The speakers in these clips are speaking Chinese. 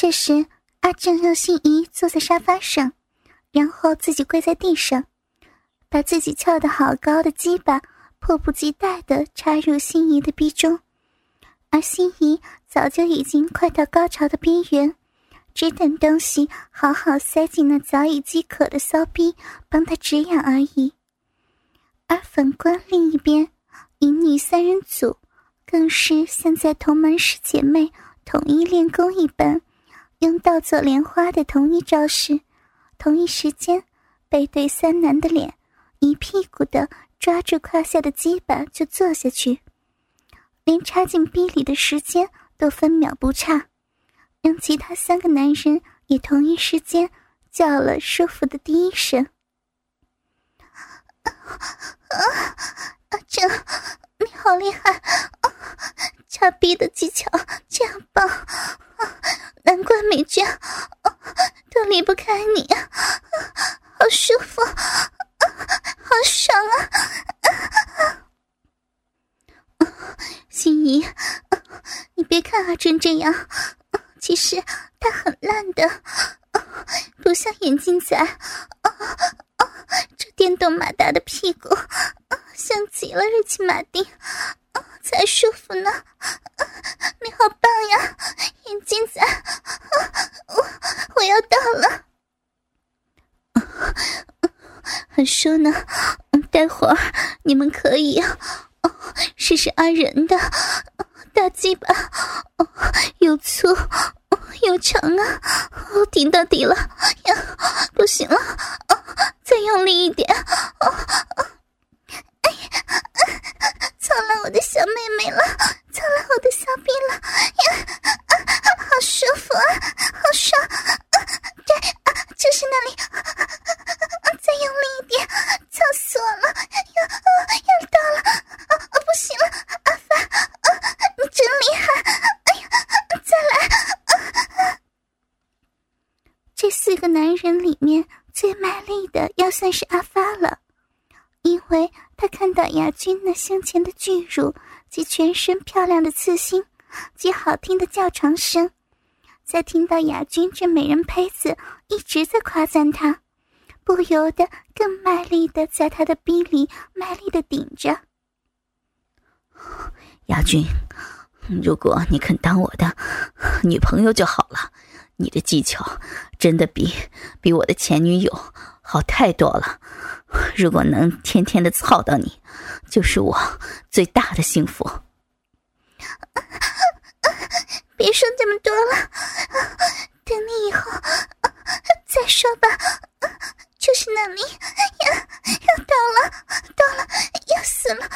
这时，阿正让心怡坐在沙发上，然后自己跪在地上，把自己翘得好高的鸡巴迫不及待地插入心怡的逼中，而心怡早就已经快到高潮的边缘，只等东西好好塞进那早已饥渴的骚逼，帮他止痒而已。而反观另一边，淫女三人组更是像在同门师姐妹统一练功一般，用倒左莲花的同一招式，同一时间背对三男的脸，一屁股的抓住胯下的鸡巴就坐下去，连插进逼里的时间都分秒不差，让其他三个男人也同一时间叫了舒服的第一声。啊，阿正，你好厉害！啊，插逼的技巧这样棒，难怪美娟都离不开你，好舒服，好爽啊！心怡，你别看阿珍这样，其实她很烂的，不像眼镜仔。这电动马达的屁股，像极了日骑马丁，才舒服呢。你好棒呀，眼镜仔，我我要到了，很舒呢。待会儿你们可以试试阿仁的大鸡巴，又粗。又长啊！我顶到底了呀！不行了，再用力一点！哎呀，操了我的小妹妹了，操了我的小逼了呀！好舒服啊，好爽！对，就是那里，再用力一点，操死我了！要要到了！不行了，阿凡，你真厉害！这四个男人里面最卖力的，要算是阿发了，因为他看到亚军那胸前的巨乳及全身漂亮的刺青及好听的叫床声，在听到亚军这美人胚子一直在夸赞他，不由得更卖力的在他的逼里卖力的顶着。亚军，如果你肯当我的女朋友就好了。你的技巧真的比比我的前女友好太多了。如果能天天的操到你，就是我最大的幸福。别说这么多了，等你以后再说吧。就是那里，要要到了，到了，要死了，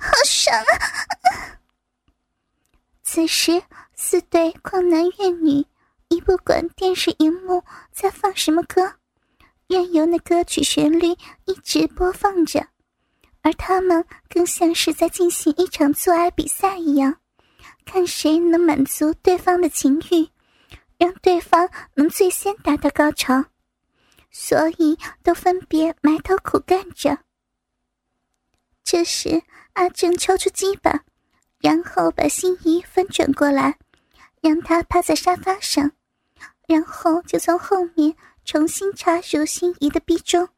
好爽啊！此时。四对旷男怨女，一不管电视荧幕在放什么歌，任由那歌曲旋律一直播放着，而他们更像是在进行一场做爱比赛一样，看谁能满足对方的情欲，让对方能最先达到高潮，所以都分别埋头苦干着。这时，阿正抽出鸡巴，然后把心仪翻转过来。让他趴在沙发上，然后就从后面重新插入心仪的逼中，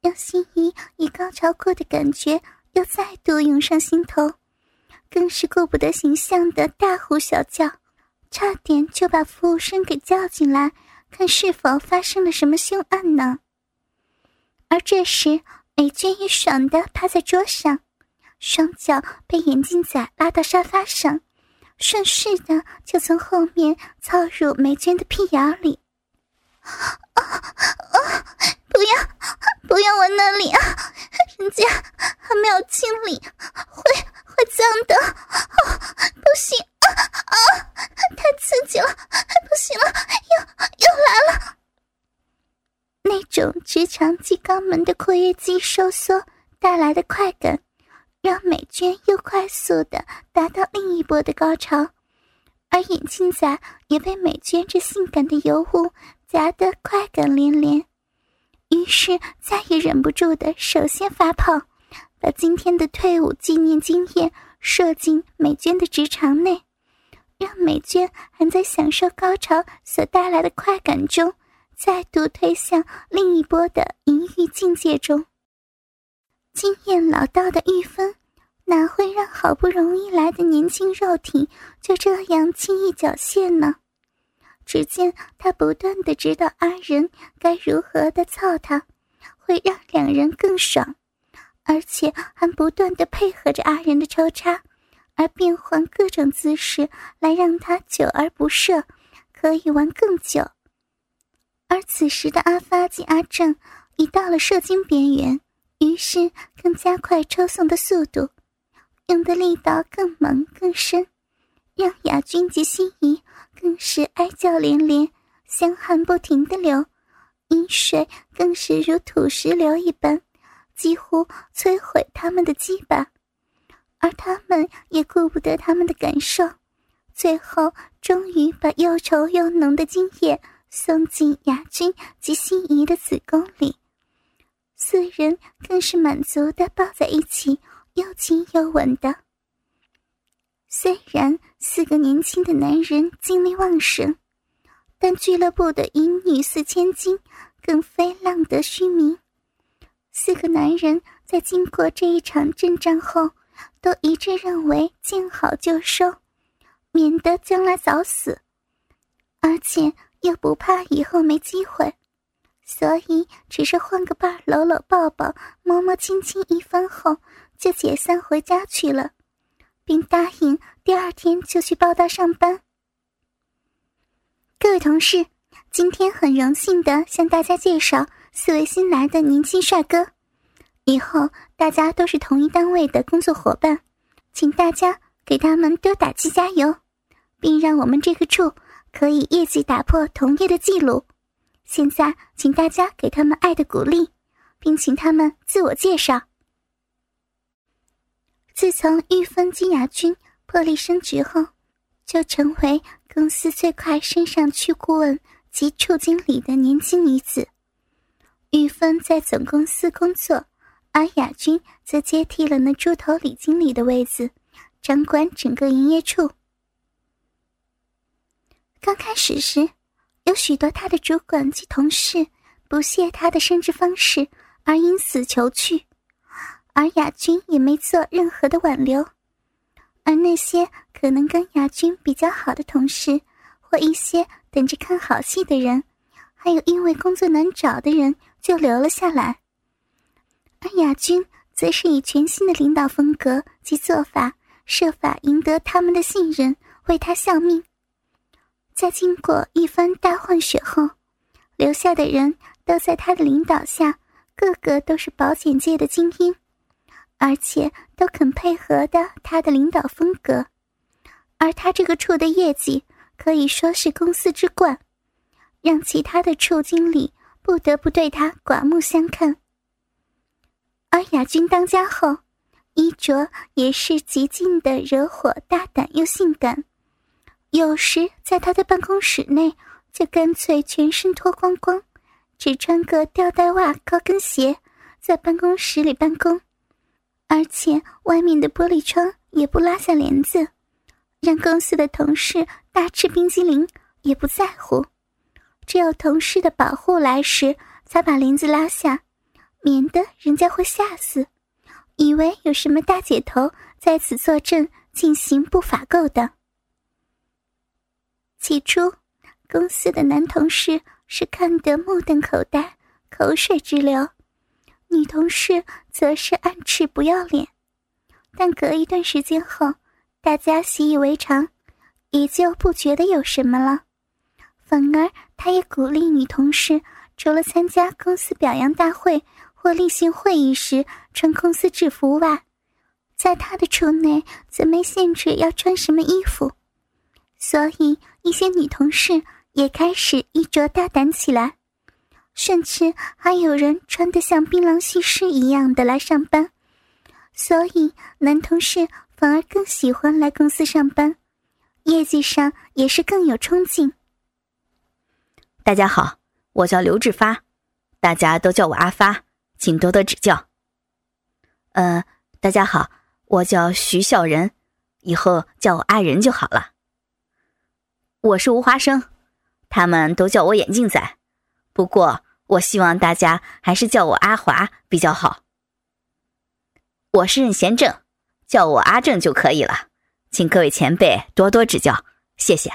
让心仪以高潮过的感觉又再度涌上心头，更是顾不得形象的大呼小叫，差点就把服务生给叫进来，看是否发生了什么凶案呢。而这时，美娟也爽的趴在桌上，双脚被眼镜仔拉到沙发上。顺势的就从后面操入梅娟的屁眼里，啊啊！不要，不要往那里啊！人家还没有清理，会会脏的。不行啊啊！太刺激了，不行了，又又来了。那种直肠及肛门的括约肌收缩带来的快感。又快速的达到另一波的高潮，而眼镜仔也被美娟这性感的尤物夹得快感连连，于是再也忍不住的首先发炮，把今天的退伍纪念经验射进美娟的直肠内，让美娟还在享受高潮所带来的快感中，再度推向另一波的淫欲境界中。经验老道的玉芬，哪会让好不容易来的年轻肉体就这样轻易缴械呢？只见他不断的指导阿仁该如何的操他，会让两人更爽，而且还不断的配合着阿仁的抽插。而变换各种姿势来让他久而不射，可以玩更久。而此时的阿发及阿正已到了射精边缘，于是更加快抽送的速度，用的力道更猛更深，让雅君及心仪更是哀叫连连，香汗不停的流，阴水更是如土石流一般，几乎摧毁他们的鸡巴。而他们也顾不得他们的感受，最后终于把又稠又浓的精液送进雅君及心仪的子宫里，四人更是满足的抱在一起，又亲又吻的。虽然四个年轻的男人精力旺盛，但俱乐部的淫女四千金更非浪得虚名。四个男人在经过这一场阵仗后。都一致认为见好就收，免得将来早死，而且又不怕以后没机会，所以只是换个伴搂搂抱抱、摸摸亲亲一番后，就解散回家去了，并答应第二天就去报道上班。各位同事，今天很荣幸的向大家介绍四位新来的年轻帅哥。以后大家都是同一单位的工作伙伴，请大家给他们多打气加油，并让我们这个处可以业绩打破同业的记录。现在，请大家给他们爱的鼓励，并请他们自我介绍。自从玉芬金雅君破例升职后，就成为公司最快升上去顾问及处经理的年轻女子。玉芬在总公司工作。而雅君则接替了那猪头李经理的位子，掌管整个营业处。刚开始时，有许多他的主管及同事不屑他的升职方式，而因此求去，而雅君也没做任何的挽留。而那些可能跟雅君比较好的同事，或一些等着看好戏的人，还有因为工作难找的人，就留了下来。而雅君则是以全新的领导风格及做法，设法赢得他们的信任，为他效命。在经过一番大换血后，留下的人都在他的领导下，个个都是保险界的精英，而且都肯配合的他的领导风格。而他这个处的业绩可以说是公司之冠，让其他的处经理不得不对他刮目相看。而亚军当家后，衣着也是极尽的惹火、大胆又性感。有时在他的办公室内，就干脆全身脱光光，只穿个吊带袜、高跟鞋，在办公室里办公，而且外面的玻璃窗也不拉下帘子，让公司的同事大吃冰激凌也不在乎。只有同事的保护来时，才把帘子拉下。免得人家会吓死，以为有什么大姐头在此坐镇进行不法勾当。起初，公司的男同事是看得目瞪口呆、口水直流，女同事则是暗斥不要脸。但隔一段时间后，大家习以为常，也就不觉得有什么了。反而，他也鼓励女同事，除了参加公司表扬大会。或例行会议时穿公司制服外，在他的处内则没限制要穿什么衣服，所以一些女同事也开始衣着大胆起来，甚至还有人穿得像槟榔西施一样的来上班，所以男同事反而更喜欢来公司上班，业绩上也是更有冲劲。大家好，我叫刘志发，大家都叫我阿发。请多多指教。呃，大家好，我叫徐孝仁，以后叫我阿仁就好了。我是吴华生，他们都叫我眼镜仔。不过，我希望大家还是叫我阿华比较好。我是任贤正，叫我阿正就可以了。请各位前辈多多指教，谢谢。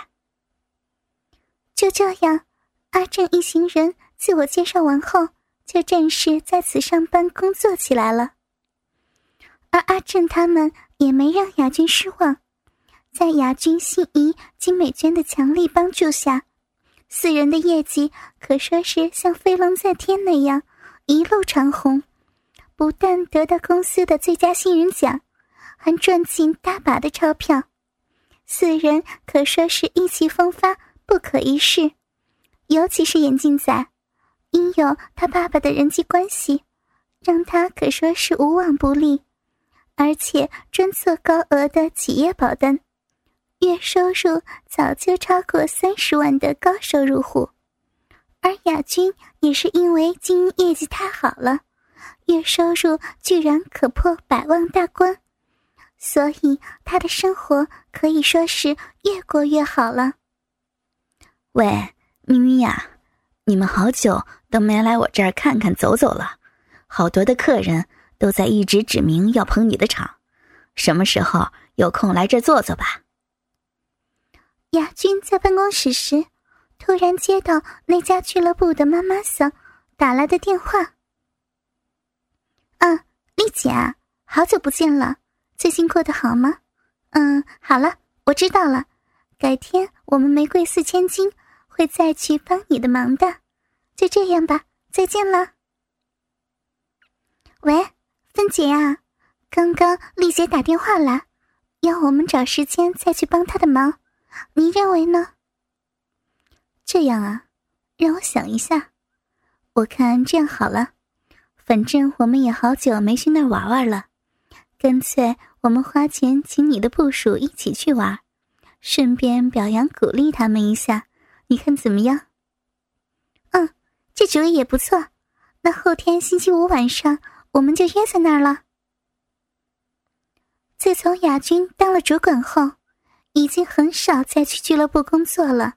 就这样，阿正一行人自我介绍完后，就正式在此上班工作起来了。而阿正他们也没让雅君失望，在雅君、心仪、金美娟的强力帮助下，四人的业绩可说是像飞龙在天那样一路长虹，不但得到公司的最佳新人奖，还赚进大把的钞票。四人可说是意气风发。不可一世，尤其是眼镜仔，因有他爸爸的人际关系，让他可说是无往不利，而且专做高额的企业保单，月收入早就超过三十万的高收入户。而亚军也是因为经营业绩太好了，月收入居然可破百万大关，所以他的生活可以说是越过越好了。喂，咪咪呀，你们好久都没来我这儿看看走走了，好多的客人都在一直指明要捧你的场，什么时候有空来这坐坐吧？亚军在办公室时，突然接到那家俱乐部的妈妈桑打来的电话。嗯，丽姐啊，好久不见了，最近过得好吗？嗯，好了，我知道了，改天我们玫瑰四千金。会再去帮你的忙的，就这样吧，再见了。喂，芬姐啊，刚刚丽姐打电话来，要我们找时间再去帮她的忙，你认为呢？这样啊，让我想一下。我看这样好了，反正我们也好久没去那儿玩玩了，干脆我们花钱请你的部属一起去玩，顺便表扬鼓励他们一下。你看怎么样？嗯，这主意也不错。那后天星期五晚上我们就约在那儿了。自从亚军当了主管后，已经很少再去俱乐部工作了，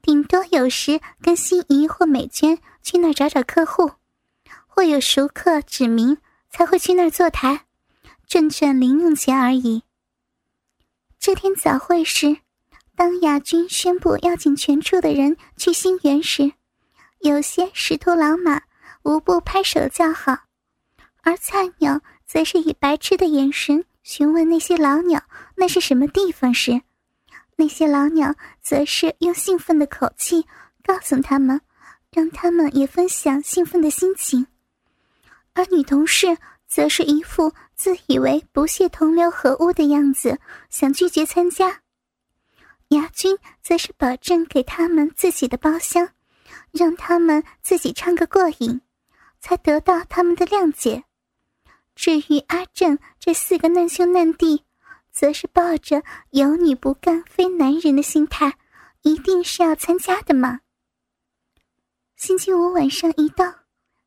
顶多有时跟心仪或美娟去那儿找找客户，或有熟客指名才会去那儿坐台，赚赚零用钱而已。这天早会时。当亚军宣布要请全处的人去新园时，有些识途老马无不拍手叫好，而菜鸟则是以白痴的眼神询问那些老鸟那是什么地方时，那些老鸟则是用兴奋的口气告诉他们，让他们也分享兴奋的心情，而女同事则是一副自以为不屑同流合污的样子，想拒绝参加。亚军则是保证给他们自己的包厢，让他们自己唱个过瘾，才得到他们的谅解。至于阿正这四个难兄难弟，则是抱着“有女不干非男人”的心态，一定是要参加的嘛。星期五晚上一到，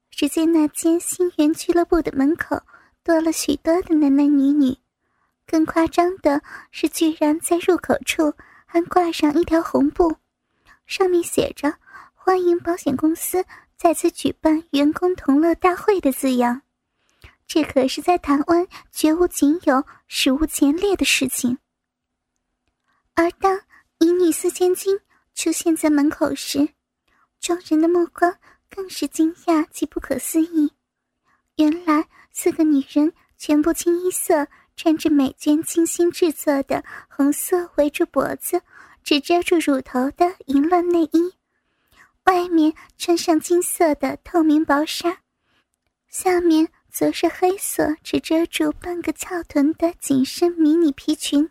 只见那间新源俱乐部的门口多了许多的男男女女，更夸张的是，居然在入口处。还挂上一条红布，上面写着“欢迎保险公司再次举办员工同乐大会”的字样。这可是在台湾绝无仅有、史无前例的事情。而当一女四千金出现在门口时，众人的目光更是惊讶及不可思议。原来四个女人全部清一色。穿着美娟精心制作的红色围住脖子、只遮住乳头的淫乱内衣，外面穿上金色的透明薄纱，下面则是黑色只遮住半个翘臀的紧身迷你皮裙，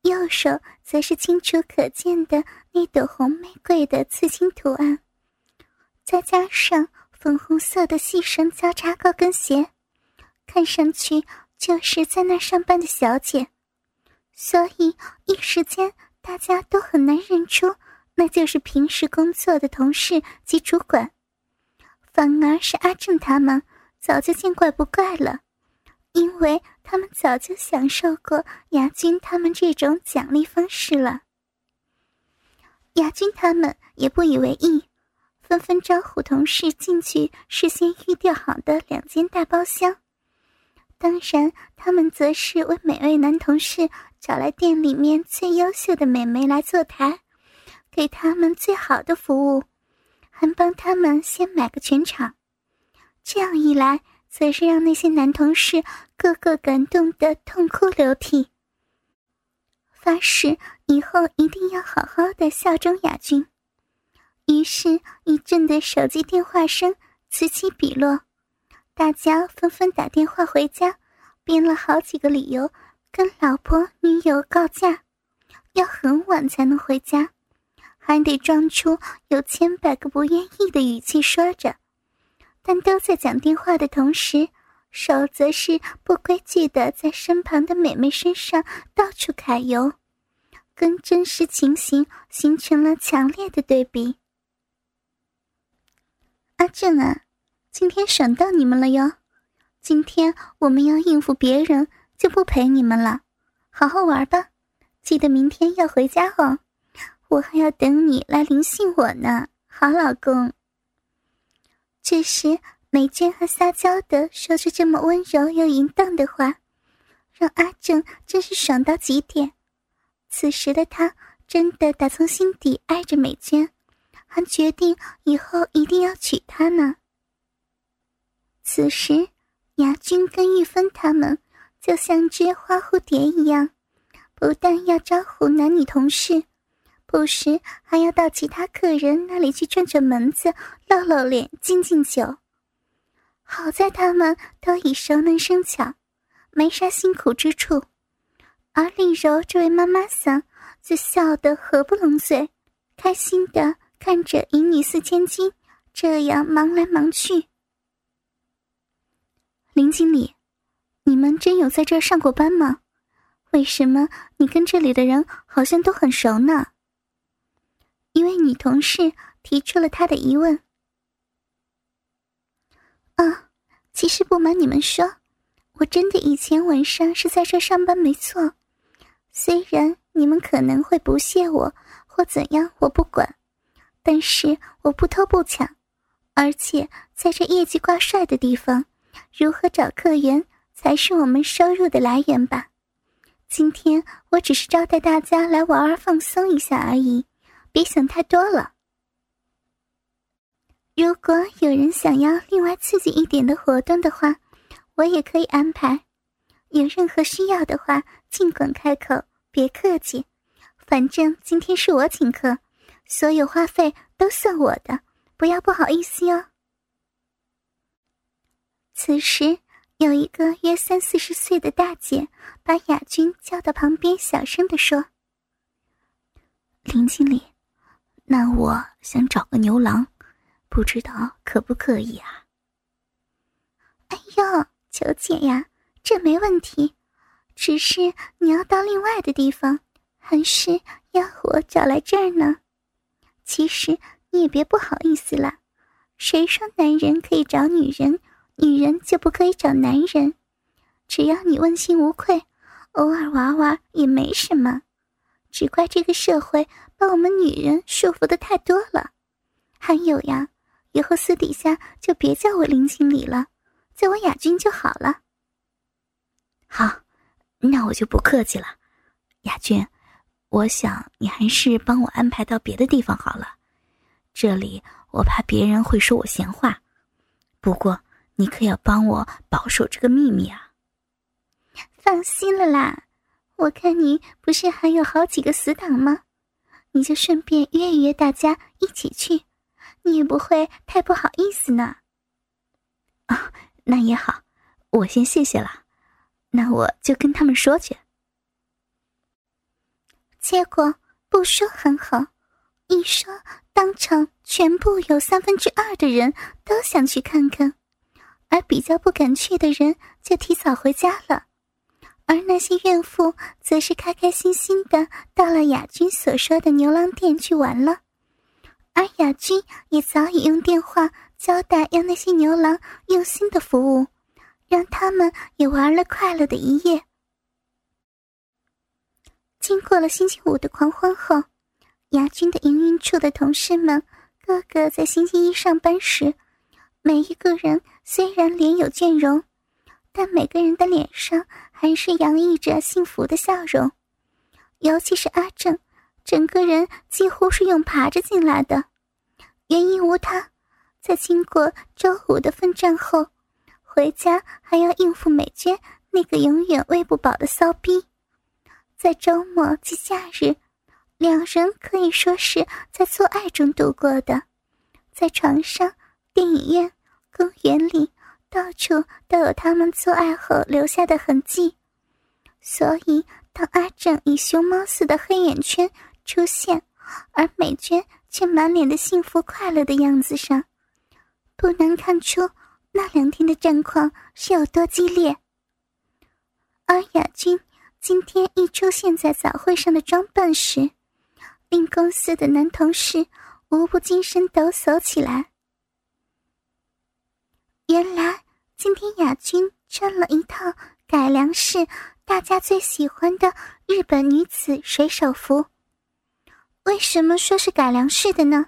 右手则是清楚可见的那朵红玫瑰的刺青图案，再加上粉红色的细绳交叉高跟鞋，看上去。就是在那上班的小姐，所以一时间大家都很难认出，那就是平时工作的同事及主管。反而是阿正他们早就见怪不怪了，因为他们早就享受过亚军他们这种奖励方式了。亚军他们也不以为意，纷纷招呼同事进去事先预定好的两间大包厢。当然，他们则是为每位男同事找来店里面最优秀的美眉来坐台，给他们最好的服务，还帮他们先买个全场。这样一来，则是让那些男同事个个感动的痛哭流涕，发誓以后一定要好好的效忠亚军。于是，一阵的手机电话声此起彼落。大家纷纷打电话回家，编了好几个理由，跟老婆、女友告假，要很晚才能回家，还得装出有千百个不愿意的语气说着。但都在讲电话的同时，手则是不规矩的在身旁的美眉身上到处揩油，跟真实情形形成了强烈的对比。阿正啊！今天爽到你们了哟！今天我们要应付别人，就不陪你们了。好好玩吧，记得明天要回家哦。我还要等你来临幸我呢，好老公。这时，美娟还撒娇的说着这么温柔又淫荡的话，让阿正真是爽到极点。此时的他真的打从心底爱着美娟，还决定以后一定要娶她呢。此时，牙君跟玉芬他们就像只花蝴蝶一样，不但要招呼男女同事，不时还要到其他客人那里去串串门子、露露脸、敬敬酒。好在他们都已熟能生巧，没啥辛苦之处，而丽柔这位妈妈桑则笑得合不拢嘴，开心的看着银女四千金这样忙来忙去。林经理，你们真有在这儿上过班吗？为什么你跟这里的人好像都很熟呢？女同事提出了她的疑问。啊，其实不瞒你们说，我真的以前晚上是在这上班，没错。虽然你们可能会不屑我或怎样，我不管，但是我不偷不抢，而且在这业绩挂帅的地方。如何找客源才是我们收入的来源吧？今天我只是招待大家来玩儿放松一下而已，别想太多了。如果有人想要另外刺激一点的活动的话，我也可以安排。有任何需要的话，尽管开口，别客气。反正今天是我请客，所有花费都算我的，不要不好意思哟。此时，有一个约三四十岁的大姐把雅君叫到旁边，小声的说：“林经理，那我想找个牛郎，不知道可不可以啊？”“哎呦，求姐呀，这没问题，只是你要到另外的地方，还是要我找来这儿呢？其实你也别不好意思了，谁说男人可以找女人？”女人就不可以找男人，只要你问心无愧，偶尔玩玩也没什么。只怪这个社会把我们女人束缚的太多了。还有呀，以后私底下就别叫我林经理了，叫我雅君就好了。好，那我就不客气了。雅君，我想你还是帮我安排到别的地方好了，这里我怕别人会说我闲话。不过。你可要帮我保守这个秘密啊！放心了啦，我看你不是还有好几个死党吗？你就顺便约一约大家一起去，你也不会太不好意思呢。啊，那也好，我先谢谢了。那我就跟他们说去。结果不说很好，一说当场全部有三分之二的人都想去看看。而比较不敢去的人就提早回家了，而那些怨妇则是开开心心的到了雅君所说的牛郎店去玩了，而雅君也早已用电话交代要那些牛郎用心的服务，让他们也玩了快乐的一夜。经过了星期五的狂欢后，雅君的营运处的同事们，个个在星期一上班时，每一个人虽然脸有倦容，但每个人的脸上还是洋溢着幸福的笑容。尤其是阿正，整个人几乎是用爬着进来的。原因无他，在经过周五的奋战后，回家还要应付美娟那个永远喂不饱的骚逼。在周末及假日。两人可以说是在做爱中度过的，在床上、电影院、公园里，到处都有他们做爱后留下的痕迹。所以，当阿正以熊猫似的黑眼圈出现，而美娟却满脸的幸福快乐的样子上，不难看出那两天的战况是有多激烈。而雅君今天一出现在早会上的装扮时，令公司的男同事无不精神抖擞起来。原来今天雅君穿了一套改良式、大家最喜欢的日本女子水手服。为什么说是改良式的呢？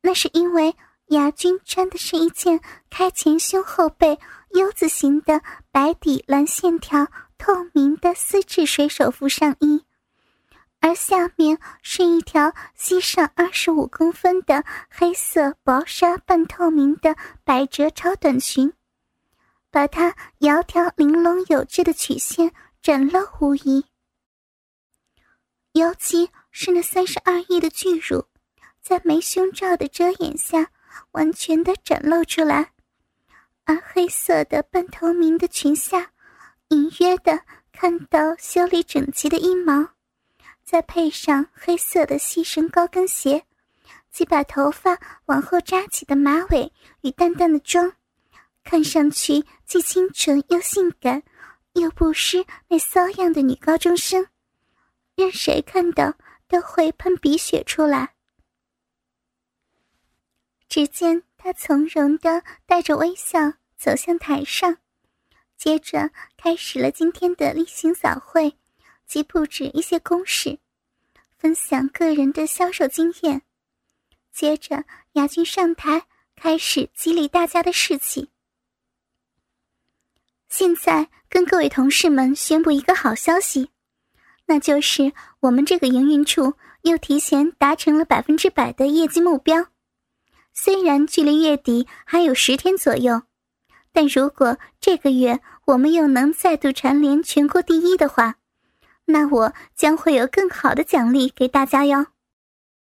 那是因为雅君穿的是一件开前胸后背 U 字形的白底蓝线条透明的丝质水手服上衣。而下面是一条膝上二十五公分的黑色薄纱半透明的百褶超短裙，把她窈窕玲珑有致的曲线展露无遗。尤其是那三十二亿的巨乳，在没胸罩的遮掩下，完全的展露出来，而黑色的半透明的裙下，隐约的看到修理整齐的阴毛。再配上黑色的细绳高跟鞋，及把头发往后扎起的马尾与淡淡的妆，看上去既清纯又性感，又不失那骚样的女高中生，任谁看到都会喷鼻血出来。只见她从容的带着微笑走向台上，接着开始了今天的例行早会。及布置一些公式，分享个人的销售经验。接着，雅君上台开始激励大家的士气。现在跟各位同事们宣布一个好消息，那就是我们这个营运处又提前达成了百分之百的业绩目标。虽然距离月底还有十天左右，但如果这个月我们又能再度蝉联全国第一的话，那我将会有更好的奖励给大家哟。